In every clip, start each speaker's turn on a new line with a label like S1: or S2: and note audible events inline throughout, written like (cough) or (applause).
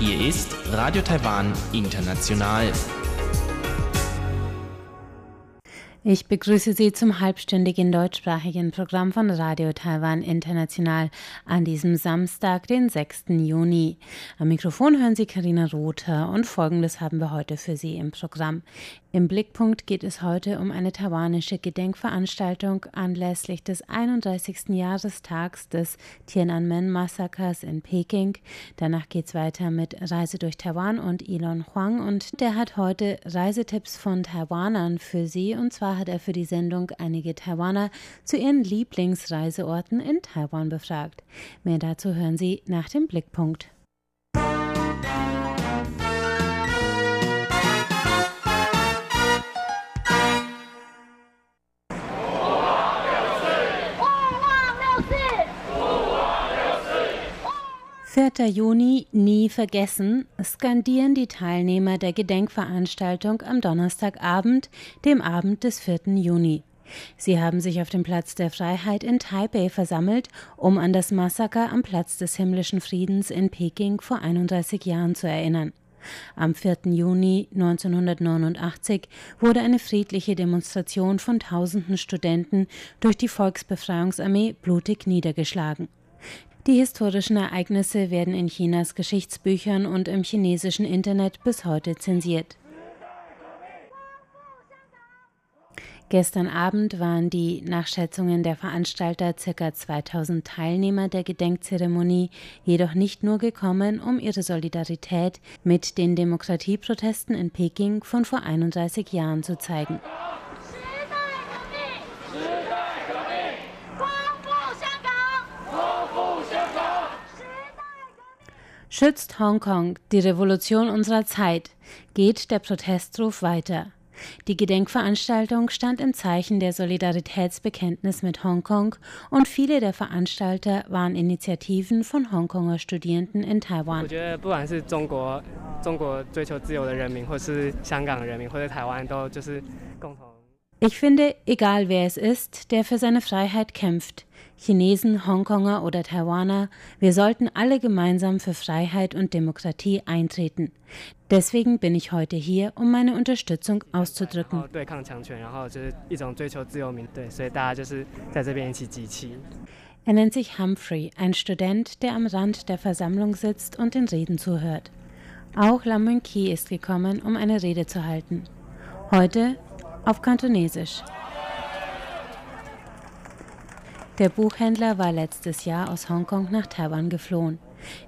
S1: Hier ist Radio Taiwan International.
S2: Ich begrüße Sie zum halbstündigen deutschsprachigen Programm von Radio Taiwan International an diesem Samstag, den 6. Juni. Am Mikrofon hören Sie Karina Rother und Folgendes haben wir heute für Sie im Programm. Im Blickpunkt geht es heute um eine taiwanische Gedenkveranstaltung anlässlich des 31. Jahrestags des Tiananmen-Massakers in Peking. Danach geht es weiter mit Reise durch Taiwan und Elon Huang und der hat heute Reisetipps von Taiwanern für Sie und zwar hat er für die Sendung einige Taiwaner zu ihren Lieblingsreiseorten in Taiwan befragt. Mehr dazu hören Sie nach dem Blickpunkt. Vierter Juni nie vergessen, skandieren die Teilnehmer der Gedenkveranstaltung am Donnerstagabend, dem Abend des 4. Juni. Sie haben sich auf dem Platz der Freiheit in Taipei versammelt, um an das Massaker am Platz des himmlischen Friedens in Peking vor 31 Jahren zu erinnern. Am 4. Juni 1989 wurde eine friedliche Demonstration von tausenden Studenten durch die Volksbefreiungsarmee blutig niedergeschlagen. Die historischen Ereignisse werden in Chinas Geschichtsbüchern und im chinesischen Internet bis heute zensiert. Gestern Abend waren die nach Schätzungen der Veranstalter ca. 2000 Teilnehmer der Gedenkzeremonie jedoch nicht nur gekommen, um ihre Solidarität mit den Demokratieprotesten in Peking von vor 31 Jahren zu zeigen. Schützt Hongkong die Revolution unserer Zeit, geht der Protestruf weiter. Die Gedenkveranstaltung stand im Zeichen der Solidaritätsbekenntnis mit Hongkong und viele der Veranstalter waren Initiativen von Hongkonger Studierenden in Taiwan. Ich finde, egal wer es ist, der für seine Freiheit kämpft, Chinesen, Hongkonger oder Taiwaner, wir sollten alle gemeinsam für Freiheit und Demokratie eintreten. Deswegen bin ich heute hier, um meine Unterstützung auszudrücken. Er nennt sich Humphrey, ein Student, der am Rand der Versammlung sitzt und den Reden zuhört. Auch Lamun Ki ist gekommen, um eine Rede zu halten. Heute auf Kantonesisch. Der Buchhändler war letztes Jahr aus Hongkong nach Taiwan geflohen.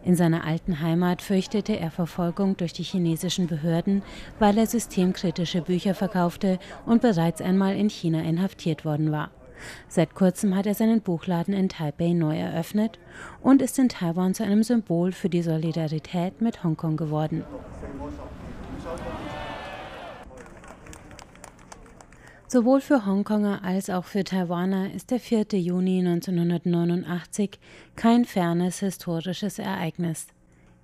S2: In seiner alten Heimat fürchtete er Verfolgung durch die chinesischen Behörden, weil er systemkritische Bücher verkaufte und bereits einmal in China inhaftiert worden war. Seit kurzem hat er seinen Buchladen in Taipei neu eröffnet und ist in Taiwan zu einem Symbol für die Solidarität mit Hongkong geworden. Sowohl für Hongkonger als auch für Taiwaner ist der 4. Juni 1989 kein fernes historisches Ereignis.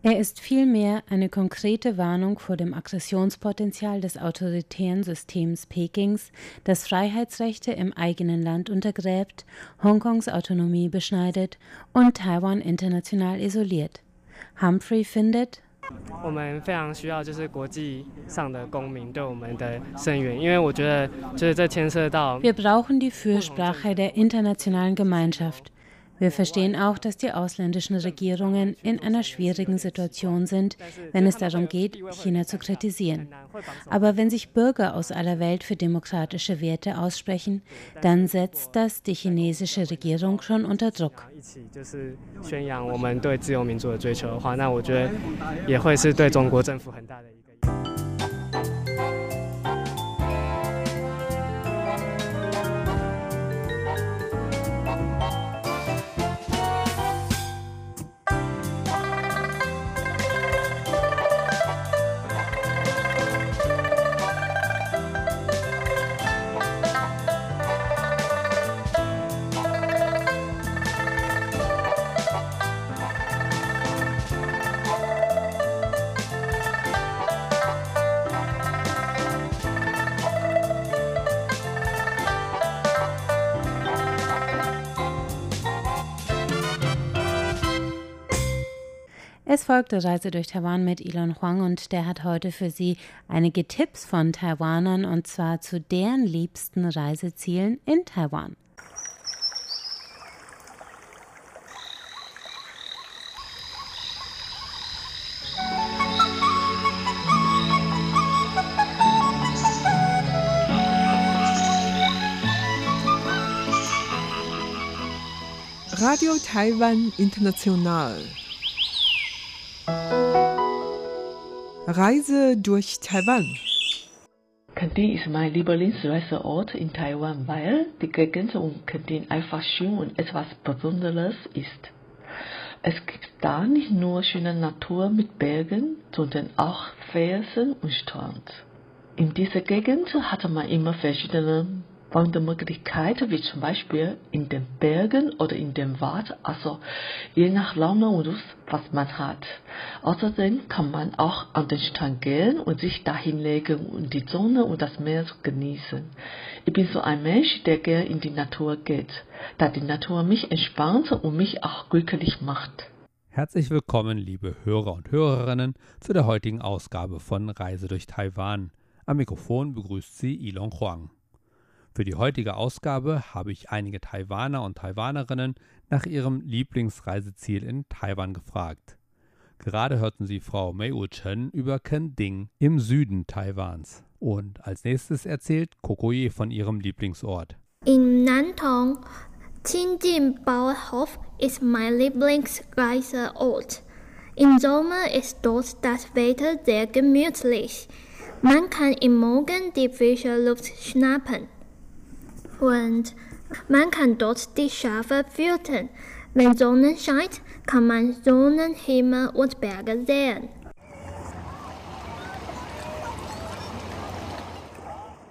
S2: Er ist vielmehr eine konkrete Warnung vor dem Aggressionspotenzial des autoritären Systems Pekings, das Freiheitsrechte im eigenen Land untergräbt, Hongkongs Autonomie beschneidet und Taiwan international isoliert. Humphrey findet,
S3: 我们非常需要就是国际上的公民对我们的声援，因为我觉得就是这牵涉到
S2: Wir brauchen die Fürsprache der internationalen Gemeinschaft. Wir verstehen auch, dass die ausländischen Regierungen in einer schwierigen Situation sind, wenn es darum geht, China zu kritisieren. Aber wenn sich Bürger aus aller Welt für demokratische Werte aussprechen, dann setzt das die chinesische Regierung schon unter Druck. Es folgt der Reise durch Taiwan mit Elon Huang und der hat heute für Sie einige Tipps von Taiwanern und zwar zu deren liebsten Reisezielen in Taiwan.
S4: Radio Taiwan International. Reise durch Taiwan.
S5: Kantin ist mein Lieblingsreiseort in Taiwan, weil die Gegend um Kantin einfach schön und etwas Besonderes ist. Es gibt da nicht nur schöne Natur mit Bergen, sondern auch Felsen und Strand. In dieser Gegend hatte man immer verschiedene Wandermöglichkeiten, wie zum Beispiel in den Bergen oder in dem Wald, also je nach Laune und Lust, was man hat. Außerdem kann man auch an den Strand gehen und sich da hinlegen und die Sonne und das Meer genießen. Ich bin so ein Mensch, der gern in die Natur geht, da die Natur mich entspannt und mich auch glücklich macht.
S6: Herzlich willkommen, liebe Hörer und Hörerinnen, zu der heutigen Ausgabe von Reise durch Taiwan. Am Mikrofon begrüßt Sie Ilon Huang. Für die heutige Ausgabe habe ich einige Taiwaner und Taiwanerinnen nach ihrem Lieblingsreiseziel in Taiwan gefragt. Gerade hörten Sie Frau Mei Wu Chen über Kending im Süden Taiwans. Und als nächstes erzählt Kokoye von ihrem Lieblingsort.
S7: In Nantong, Qingjin Bauhof ist mein Lieblingsreiseort. Im Sommer ist dort das Wetter sehr gemütlich. Man kann im Morgen die frische Luft schnappen und man kann dort die Schafe füttern. Wenn Sonne scheint, kann man Sonnenhimmel und Berge sehen.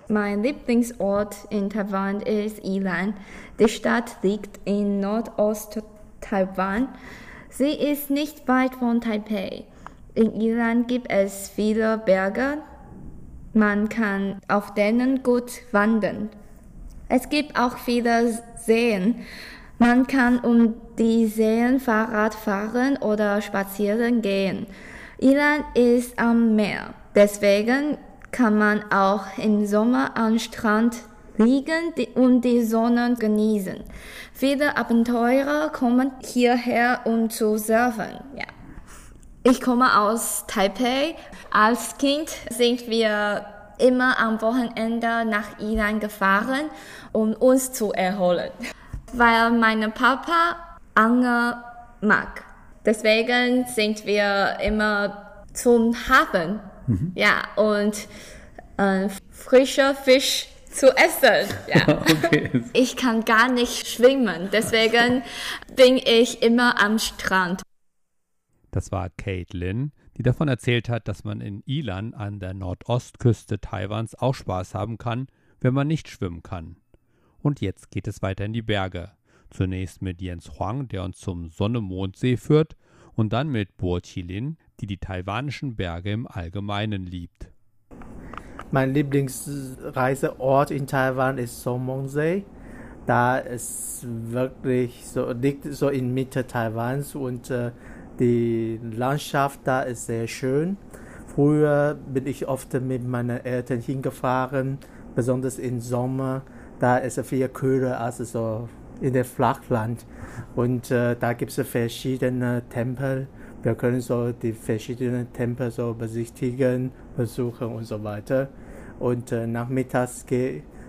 S8: Mein Lieblingsort in Taiwan ist Ilan. Die Stadt liegt in Nordost-Taiwan. Sie ist nicht weit von Taipei. In Ilan gibt es viele Berge. Man kann auf denen gut wandern. Es gibt auch viele Seen. Man kann um die Seen Fahrrad fahren oder spazieren gehen. Ilan ist am Meer. Deswegen kann man auch im Sommer am Strand liegen und die Sonne genießen. Viele Abenteurer kommen hierher, um zu surfen. Ja. Ich komme aus Taipei. Als Kind sind wir immer am Wochenende nach Iran gefahren, um uns zu erholen, weil mein Papa Angel mag. Deswegen sind wir immer zum Hafen, mhm. ja, und äh, frischer Fisch zu essen. Ja. (laughs) okay. Ich kann gar nicht schwimmen, deswegen (laughs) bin ich immer am Strand.
S6: Das war Caitlin die davon erzählt hat, dass man in Ilan an der Nordostküste Taiwans auch Spaß haben kann, wenn man nicht schwimmen kann. Und jetzt geht es weiter in die Berge. Zunächst mit Jens Huang, der uns zum Sonne-Mondsee führt, und dann mit Bo Chilin, die die taiwanischen Berge im Allgemeinen liebt.
S9: Mein Lieblingsreiseort in Taiwan ist Somondsee. Da es wirklich so liegt so in Mitte Taiwans und äh, die Landschaft da ist sehr schön. Früher bin ich oft mit meinen Eltern hingefahren, besonders im Sommer. Da ist es viel kühler als so in der Flachland. Und äh, da gibt es verschiedene Tempel. Wir können so die verschiedenen Tempel so besichtigen, besuchen und so weiter. Und äh, nachmittags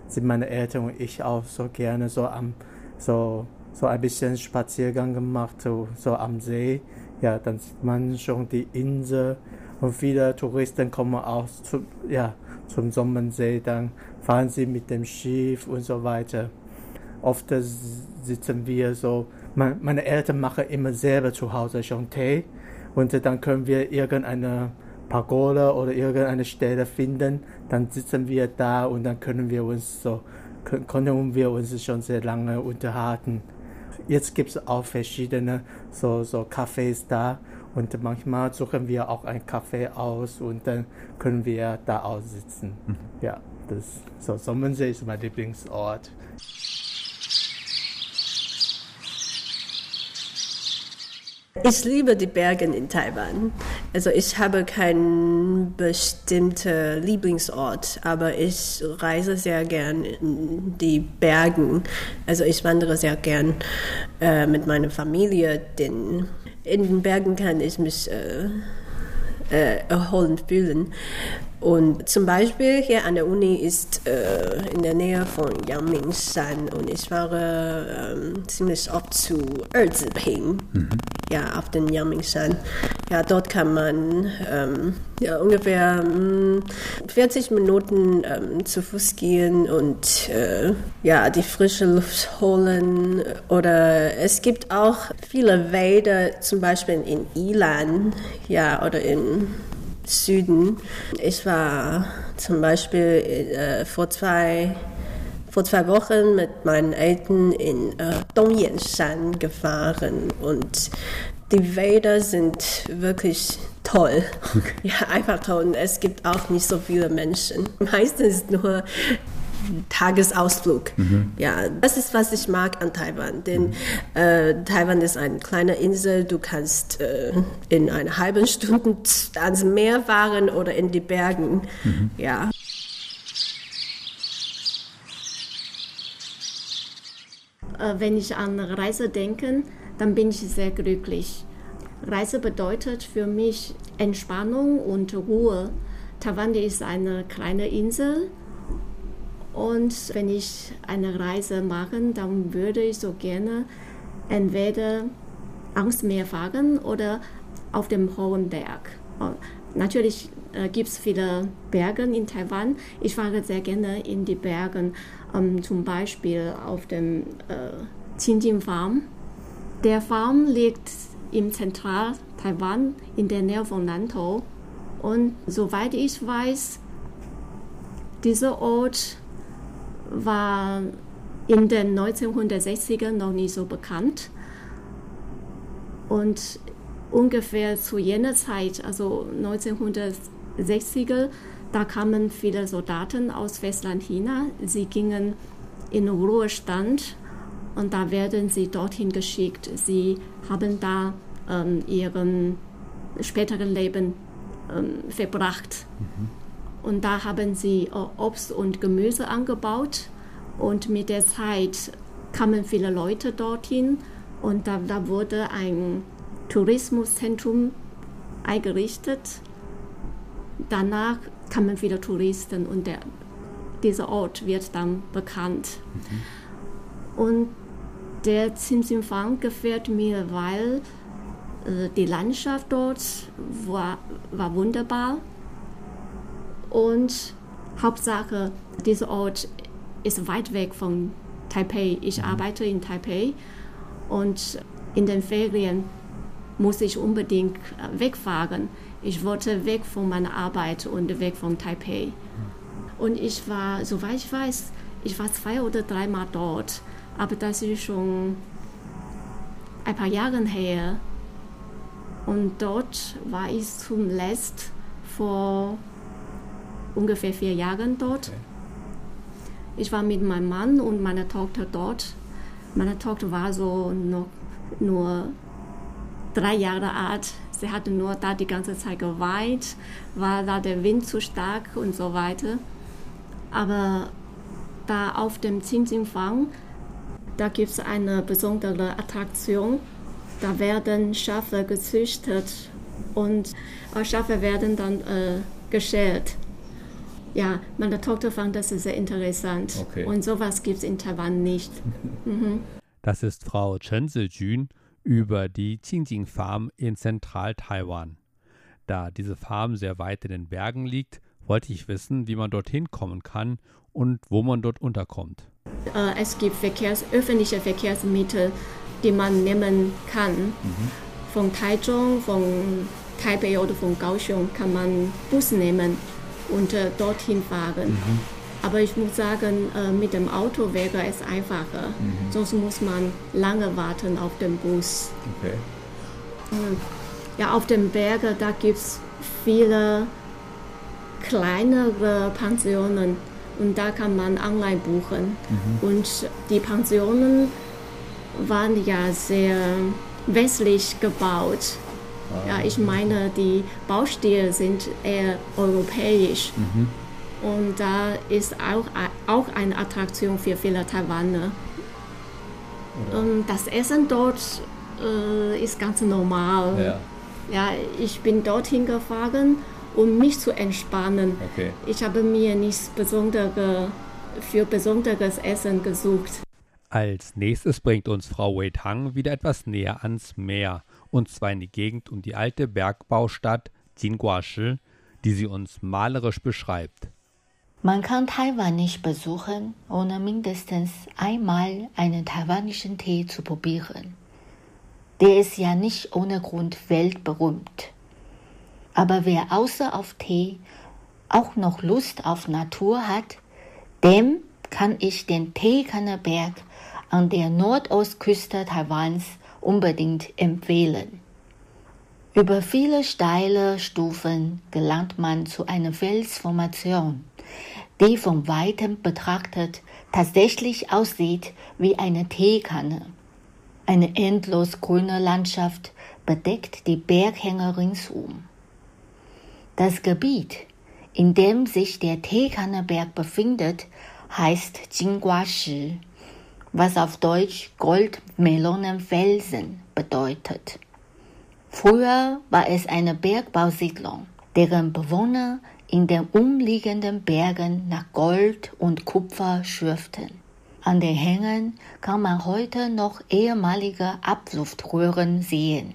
S9: sind meine Eltern und ich auch so gerne so am so so ein bisschen Spaziergang gemacht, so, so am See ja, dann sieht man schon die Insel und viele Touristen kommen auch zu, ja, zum Sommersee, dann fahren sie mit dem Schiff und so weiter. Oft sitzen wir so, meine Eltern machen immer selber zu Hause schon Tee und dann können wir irgendeine Pagode oder irgendeine Stelle finden, dann sitzen wir da und dann können wir uns so, können wir uns schon sehr lange unterhalten jetzt gibt es auch verschiedene so, so Cafés da und manchmal suchen wir auch ein Café aus und dann können wir da aussitzen. Mhm. Ja, das so Sommersee ist mein Lieblingsort.
S10: Ich liebe die Berge in Taiwan. Also ich habe keinen bestimmten Lieblingsort, aber ich reise sehr gern in die Bergen. Also ich wandere sehr gern äh, mit meiner Familie, denn in den Bergen kann ich mich äh, äh, erholend fühlen. Und zum Beispiel hier an der Uni ist äh, in der Nähe von Yangmingshan und ich fahre ähm, ziemlich oft zu Erziping, mhm. ja, auf den Yangmingshan. Ja, dort kann man ähm, ja, ungefähr ähm, 40 Minuten ähm, zu Fuß gehen und äh, ja, die frische Luft holen. Oder es gibt auch viele Wälder, zum Beispiel in Ilan, ja, oder in Süden. Ich war zum Beispiel äh, vor zwei vor zwei Wochen mit meinen Eltern in äh, Dongyanshan gefahren und die Wälder sind wirklich toll. Okay. (laughs) Ja, einfach toll. Und es gibt auch nicht so viele Menschen. Meistens nur Tagesausflug. Mhm. Ja, das ist, was ich mag an Taiwan. Denn mhm. äh, Taiwan ist eine kleine Insel. Du kannst äh, in einer halben Stunde ans Meer fahren oder in die Bergen. Mhm. Ja.
S11: Äh, wenn ich an Reise denke, dann bin ich sehr glücklich. Reise bedeutet für mich Entspannung und Ruhe. Taiwan ist eine kleine Insel und wenn ich eine Reise mache, dann würde ich so gerne entweder ans Meer fahren oder auf dem hohen Berg. Natürlich äh, gibt es viele Berge in Taiwan. Ich fahre sehr gerne in die Berge, ähm, zum Beispiel auf dem äh, Qingjing Farm. Der Farm liegt im Zentral-Taiwan in der Nähe von Nantou. Und soweit ich weiß, dieser Ort war in den 1960ern noch nicht so bekannt. Und ungefähr zu jener Zeit, also 1960er, da kamen viele Soldaten aus Festland China. Sie gingen in Ruhestand und da werden sie dorthin geschickt. Sie haben da ähm, ihren späteren Leben ähm, verbracht. Mhm. Und da haben sie äh, Obst und Gemüse angebaut. Und mit der Zeit kamen viele Leute dorthin. Und da, da wurde ein Tourismuszentrum eingerichtet. Danach kamen viele Touristen und der, dieser Ort wird dann bekannt. Mhm. Und der Zimzimfang gefällt mir, weil äh, die Landschaft dort war, war wunderbar und Hauptsache, dieser Ort ist weit weg von Taipei. Ich mhm. arbeite in Taipei und in den Ferien muss ich unbedingt äh, wegfahren. Ich wollte weg von meiner Arbeit und weg von Taipei. Mhm. Und ich war, soweit ich weiß, ich war zwei oder dreimal dort, aber das ist schon ein paar Jahre her. Und dort war ich zuletzt vor ungefähr vier Jahren dort. Ich war mit meinem Mann und meiner Tochter dort. Meine Tochter war so noch nur drei Jahre alt. Sie hatte nur da die ganze Zeit geweint, war da der Wind zu stark und so weiter. Aber da auf dem Zinzinfang, da gibt es eine besondere Attraktion. Da werden Schafe gezüchtet und Schafe werden dann äh, geschält ja, meine Tochter fand das sehr interessant. Okay. Und sowas gibt es in Taiwan nicht. (laughs)
S6: Mhm. Das ist Frau Chen Zijun über die Qingjing Farm in Zentral-Taiwan. Da diese Farm sehr weit in den Bergen liegt, wollte ich wissen, wie man dorthin kommen kann und wo man dort unterkommt.
S11: Äh, es gibt Verkehrs-, öffentliche Verkehrsmittel, die man nehmen kann. Mhm. Von Taichung, von Taipei oder von Kaohsiung kann man Bus nehmen und äh, dorthin fahren. Mhm. Aber ich muss sagen, äh, mit dem Auto wäre es einfacher. Mhm. Sonst muss man lange warten auf den Bus. Okay. Ja, auf dem Berge, da gibt es viele kleinere Pensionen und da kann man online buchen. Mhm. Und die Pensionen waren ja sehr westlich gebaut. Ja, ich meine, die Baustile sind eher europäisch.
S6: Mhm.
S11: Und da ist auch, auch eine Attraktion für viele Taiwaner. Und das Essen dort äh, ist ganz normal.
S6: Ja.
S11: Ja, ich bin dorthin gefahren, um mich zu entspannen.
S6: Okay.
S11: Ich habe mir nichts Besonderes für besonderes Essen gesucht.
S6: Als nächstes bringt uns Frau Wei Tang wieder etwas näher ans Meer, und zwar in die Gegend um die alte Bergbaustadt Jinguashi, die sie uns malerisch beschreibt.
S12: Man kann Taiwan nicht besuchen, ohne mindestens einmal einen taiwanischen Tee zu probieren. Der ist ja nicht ohne Grund weltberühmt. Aber wer außer auf Tee auch noch Lust auf Natur hat, dem kann ich den Teekanneberg an der Nordostküste Taiwans unbedingt empfehlen. Über viele steile Stufen gelangt man zu einer Felsformation, die von weitem betrachtet tatsächlich aussieht wie eine Teekanne. Eine endlos grüne Landschaft bedeckt die Berghänge ringsum. Das Gebiet, in dem sich der Teekanneberg befindet, heißt Jingguashi, was auf Deutsch Goldmelonenfelsen bedeutet. Früher war es eine Bergbausiedlung, deren Bewohner in den umliegenden Bergen nach Gold und Kupfer schürften. An den Hängen kann man heute noch ehemalige Abluftröhren sehen,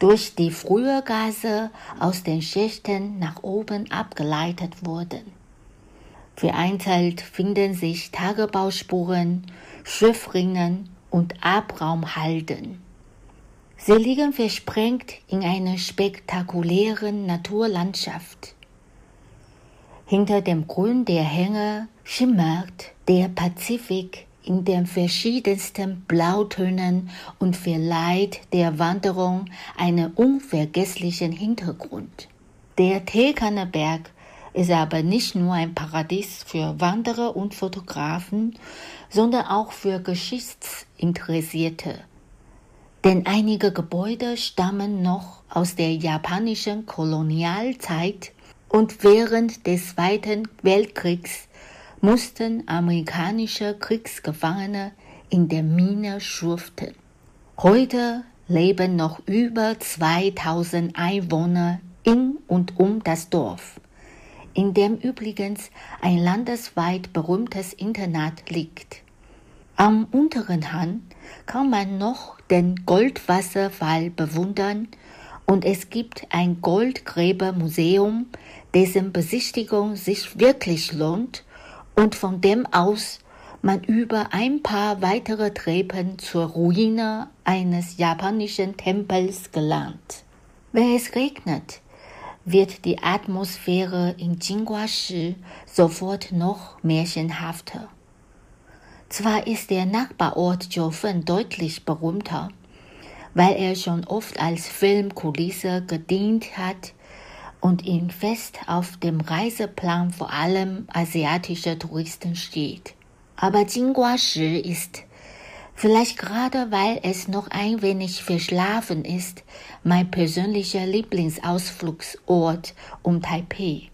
S12: durch die früher Gase aus den Schächten nach oben abgeleitet wurden. Vereinzelt finden sich Tagebauspuren, Schiffrinnen und Abraumhalden. Sie liegen versprengt in einer spektakulären Naturlandschaft. Hinter dem Grün der Hänge schimmert der Pazifik in den verschiedensten Blautönen und verleiht der Wanderung einen unvergesslichen Hintergrund. Der Teekanneberg ist aber nicht nur ein Paradies für Wanderer und Fotografen, sondern auch für Geschichtsinteressierte. Denn einige Gebäude stammen noch aus der japanischen Kolonialzeit und während des Zweiten Weltkriegs mussten amerikanische Kriegsgefangene in der Mine schuften. Heute leben noch über 2000 Einwohner in und um das Dorf, in dem übrigens ein landesweit berühmtes Internat liegt. Am unteren Hang kann man noch den Goldwasserfall bewundern und es gibt ein Goldgräbermuseum, dessen Besichtigung sich wirklich lohnt und von dem aus man über ein paar weitere Treppen zur Ruine eines japanischen Tempels gelangt. Wenn es regnet, wird die Atmosphäre in Jingguashi sofort noch märchenhafter. Zwar ist der Nachbarort Jiufen deutlich berühmter, weil er schon oft als Filmkulisse gedient hat und ihn fest auf dem Reiseplan vor allem asiatischer Touristen steht. Aber Jingguashi ist, vielleicht gerade weil es noch ein wenig verschlafen ist, mein persönlicher Lieblingsausflugsort um Taipei.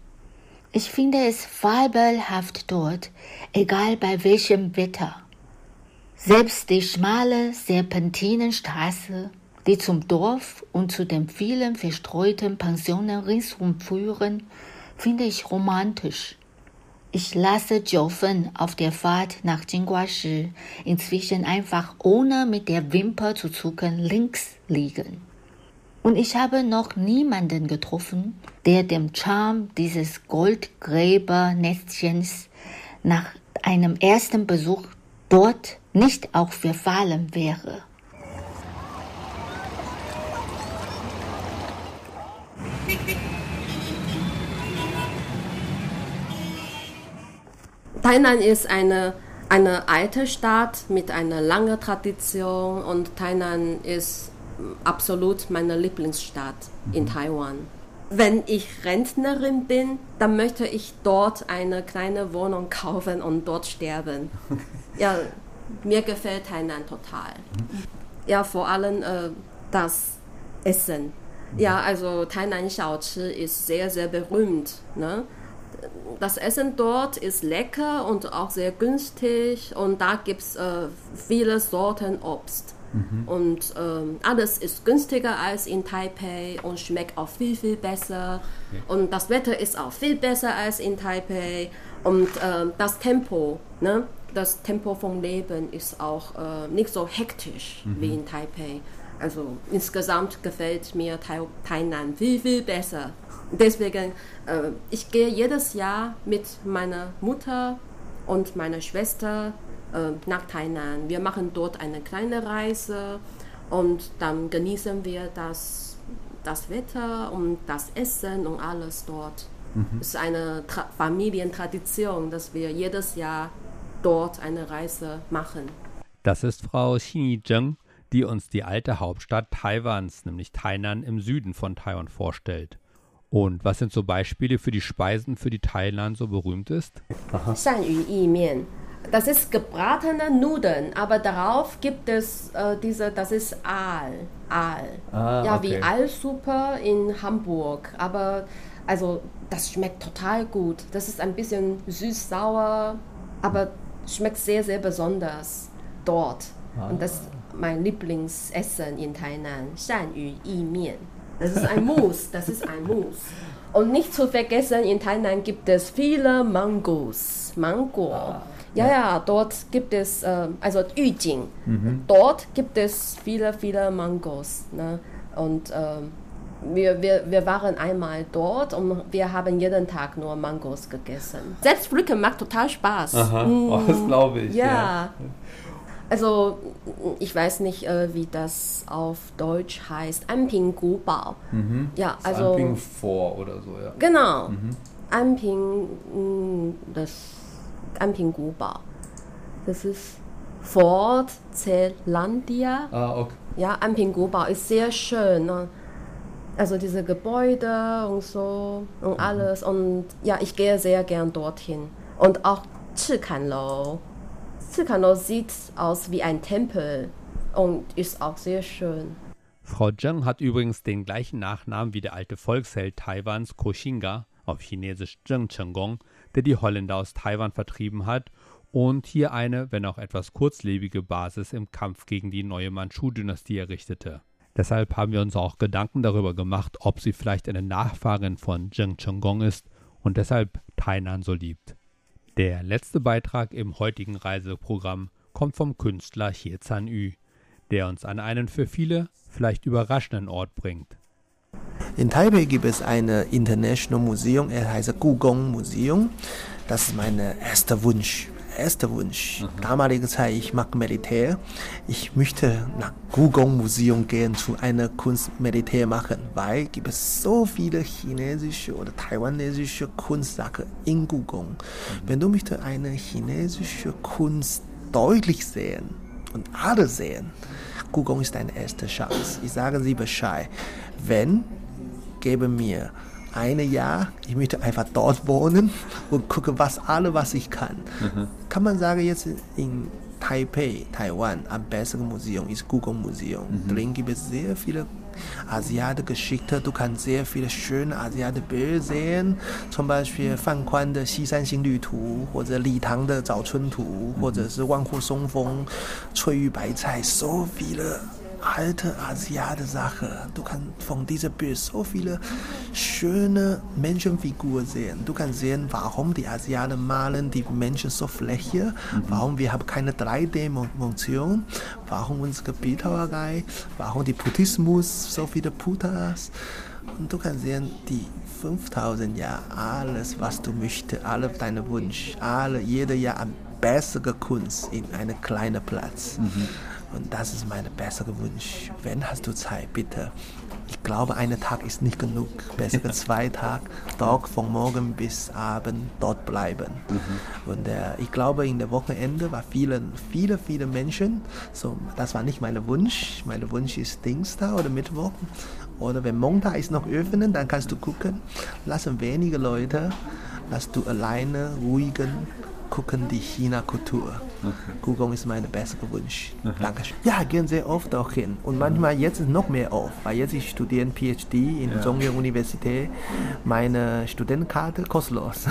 S12: Ich finde es fabelhaft dort, egal bei welchem Wetter. Selbst die schmale Serpentinenstraße, die zum Dorf und zu den vielen verstreuten Pensionen ringsum führen, finde ich romantisch. Ich lasse Jofen auf der Fahrt nach Jingguashi inzwischen einfach ohne mit der Wimper zu zucken links liegen. Und ich habe noch niemanden getroffen, der dem Charme dieses Goldgräbernestchens nach einem ersten Besuch dort nicht auch verfallen wäre.
S10: Tainan ist eine, eine alte Stadt mit einer langen Tradition und Tainan ist absolut meine Lieblingsstadt in Taiwan. Wenn ich Rentnerin bin, dann möchte ich dort eine kleine Wohnung (laughs) kaufen und dort sterben. (laughs) Ja, mir gefällt Tainan total.
S13: Ja, vor allem äh, das Essen. Ja, also Tainan Xiaochi ist sehr, sehr berühmt. Ne? Das Essen dort ist lecker und auch sehr günstig und da gibt es äh, viele Sorten Obst. Mhm. Und ähm, alles ist günstiger als in Taipei und schmeckt auch viel, viel besser. Okay. Und das Wetter ist auch viel besser als in Taipei. Und äh, das Tempo, ne? das Tempo vom Leben ist auch äh, nicht so hektisch mhm. wie in Taipei. Also insgesamt gefällt mir Tainan viel, viel besser. Deswegen, äh, ich gehe jedes Jahr mit meiner Mutter und meiner Schwester äh, nach Tainan. Wir machen dort eine kleine Reise und dann genießen wir das, das Wetter und das Essen und alles dort. Mhm. Es ist eine Tra Familientradition, dass wir jedes Jahr dort eine Reise machen.
S6: Das ist Frau Xi Zheng, die uns die alte Hauptstadt Taiwans, nämlich Tainan im Süden von Taiwan vorstellt. Und was sind so Beispiele für die Speisen, für die Thailand so berühmt ist?
S13: Shan Yu Mian. Das ist gebratene Nudeln, aber darauf gibt es äh, diese, das ist Aal. Aal. Ah, ja, okay. wie Aalsuppe in Hamburg. Aber also das schmeckt total gut. Das ist ein bisschen süß-sauer, aber schmeckt sehr, sehr besonders dort. Ah. Und das ist mein Lieblingsessen in Tainan. Shan Yu Yi Mian. Das ist ein (laughs) Mus, das ist ein Mus. Und nicht zu vergessen, in Tainan gibt es viele Mangos. Mango. Ah, ja, ja, dort gibt es, äh, also Yujing. Mhm. Dort gibt es viele, viele Mangos. Ne? Und ähm, wir, wir, wir waren einmal dort und wir haben jeden Tag nur Mangos gegessen. Selbst Pflücken macht total Spaß.
S6: Aha, mm. oh, das glaube ich.
S13: Ja. ja. Also ich weiß nicht, äh, wie das auf Deutsch heißt. Anping Gubao. Mhm. Ja, also
S6: Anping vor oder so, ja.
S13: Genau. Mhm. Anping, mm, das Anping Gubao. Das ist Fort Zelandia.
S6: Ah, okay.
S13: Ja, Anping Gubao ist sehr schön. Ne? Also diese Gebäude und so und mhm. alles. Und ja, ich gehe sehr gern dorthin. Und auch Chikanlou. Zirkano sieht aus wie ein Tempel und ist auch sehr schön.
S6: Frau Zheng hat übrigens den gleichen Nachnamen wie der alte Volksheld Taiwans Koxinga, auf Chinesisch Zheng Chenggong, der die Holländer aus Taiwan vertrieben hat und hier eine, wenn auch etwas kurzlebige Basis im Kampf gegen die neue Mandschu-Dynastie errichtete. Deshalb haben wir uns auch Gedanken darüber gemacht, ob sie vielleicht eine Nachfahrin von Zheng Chenggong ist und deshalb Tainan so liebt. Der letzte Beitrag im heutigen Reiseprogramm kommt vom Künstler Xie Zan Yu, der uns an einen für viele vielleicht überraschenden Ort bringt.
S14: In Taipei gibt es ein International Museum, es heißt Gugong Museum. Das ist mein erster Wunsch erster Wunsch. Mhm. Damalige Zeit, ich mag Militär. Ich möchte nach Gugong Museum gehen, zu einer Kunstmilitär machen, weil gibt es so viele chinesische oder taiwanesische Kunstsachen in Gugong. Mhm. Wenn du möchtest eine chinesische Kunst deutlich sehen und alle sehen, Gugong ist deine erste Chance. Ich sage Sie Bescheid. Wenn, gebe mir ein Jahr, ich möchte einfach dort wohnen (laughs) und gucke, was alle, was ich kann. Mhm. Kann man sagen, jetzt in Taipei, Taiwan, am besten Museum ist Gugong Museum. Mhm. Drin gibt es sehr viele asiatische Geschichte. Du kannst sehr viele schöne asiatische Bilder sehen. Zum Beispiel Fan Kuan 的《西山行旅图》或者李唐的《早春图》，或者是万户松风、翠玉白菜，so viele alte asiatische Sache. Du kannst von diesem Bild so viele schöne Menschenfiguren sehen. Du kannst sehen, warum die Asiaten malen die Menschen so Fläche, mhm. warum wir haben keine 3D-Motion, warum unsere Bildhauerei, warum die Buddhismus so viele Putas. Und du kannst sehen, die 5000 Jahre, alles, was du möchtest, alle deine Wünsche, alle, jeder Jahr am bessere Kunst in einem kleinen Platz. Mhm. Und das ist mein bester Wunsch. Wenn hast du Zeit, bitte. Ich glaube, ein Tag ist nicht genug. Besser zwei Tage, dort von morgen bis Abend dort bleiben. Mhm. Und äh, ich glaube, in der Wochenende war viele, viele, viele Menschen. So, das war nicht mein Wunsch. Mein Wunsch ist Dienstag oder Mittwoch. Oder wenn Montag ist noch öffnen, dann kannst du gucken. Lassen wenige Leute, dass du alleine ruhigen gucken die China-Kultur. Okay. Gugong ist mein bester Wunsch. Mhm. Dankeschön. Ja, gehen sehr oft auch hin. Und manchmal jetzt ist noch mehr oft, weil jetzt ich studiere PhD in ja. Zhongyang Universität. Meine Studentenkarte kostenlos.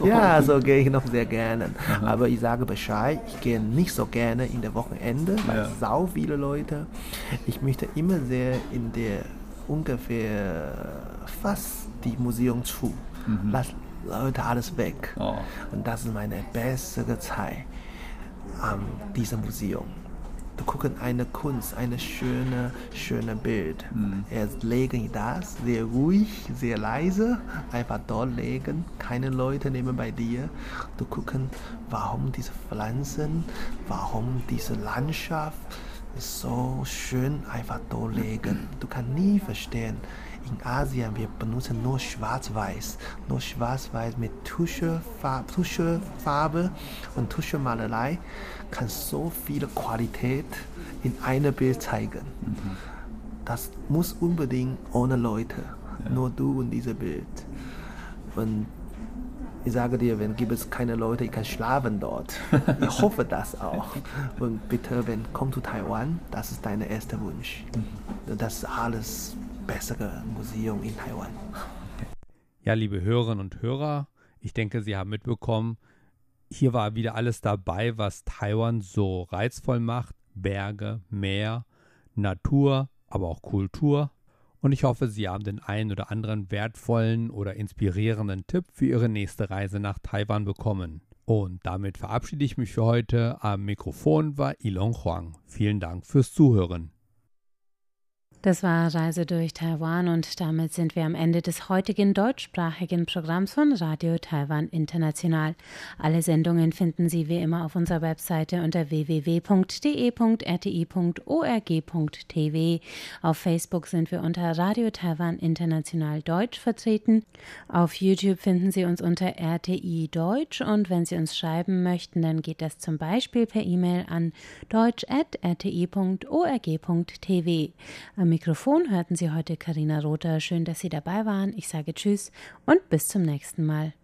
S14: Ja, (laughs) ja so gehe ich noch sehr gerne. Mhm. Aber ich sage Bescheid, ich gehe nicht so gerne in der Wochenende, weil ja. sau viele Leute. Ich möchte immer sehr in der ungefähr fast die Museum zu. Mhm. Lass Leute alles weg. Oh. Und das ist meine beste Zeit an diesem Museum. Du guckst eine Kunst, eine schöne, schöne Bild. Mhm. Erst legen das sehr ruhig, sehr leise, einfach dort legen, keine Leute nehmen bei dir. Du guckst, warum diese Pflanzen, warum diese Landschaft so schön einfach dort legen. Du kannst nie verstehen, in Asien, wir benutzen nur Schwarz-Weiß. Nur Schwarz-Weiß mit Tuschefarbe, Tuschefarbe und Tuschemalerei kann so viel Qualität in einem Bild zeigen. Mhm. Das muss unbedingt ohne Leute, ja. nur du und dieses Bild. Und ich sage dir, wenn gibt es keine Leute, ich kann schlafen dort. (laughs) Ich hoffe das auch. Und bitte, wenn komm zu Taiwan, das ist dein erster Wunsch. Mhm. Das ist alles bessere Museum in Taiwan.
S6: Ja, liebe Hörerinnen und Hörer, ich denke, Sie haben mitbekommen, hier war wieder alles dabei, was Taiwan so reizvoll macht. Berge, Meer, Natur, aber auch Kultur. Und ich hoffe, Sie haben den einen oder anderen wertvollen oder inspirierenden Tipp für Ihre nächste Reise nach Taiwan bekommen. Und damit verabschiede ich mich für heute. Am Mikrofon war Ilon Huang. Vielen Dank fürs Zuhören.
S2: Das war Reise durch Taiwan und damit sind wir am Ende des heutigen deutschsprachigen Programms von Radio Taiwan International. Alle Sendungen finden Sie wie immer auf unserer Webseite unter www.de.rti.org.tv. Auf Facebook sind wir unter Radio Taiwan International Deutsch vertreten. Auf YouTube finden Sie uns unter RTI Deutsch und wenn Sie uns schreiben möchten, dann geht das zum Beispiel per E-Mail an deutsch.rti.org.tv. Am Mikrofon hörten Sie heute Karina Rother. Schön, dass Sie dabei waren. Ich sage Tschüss und bis zum nächsten Mal.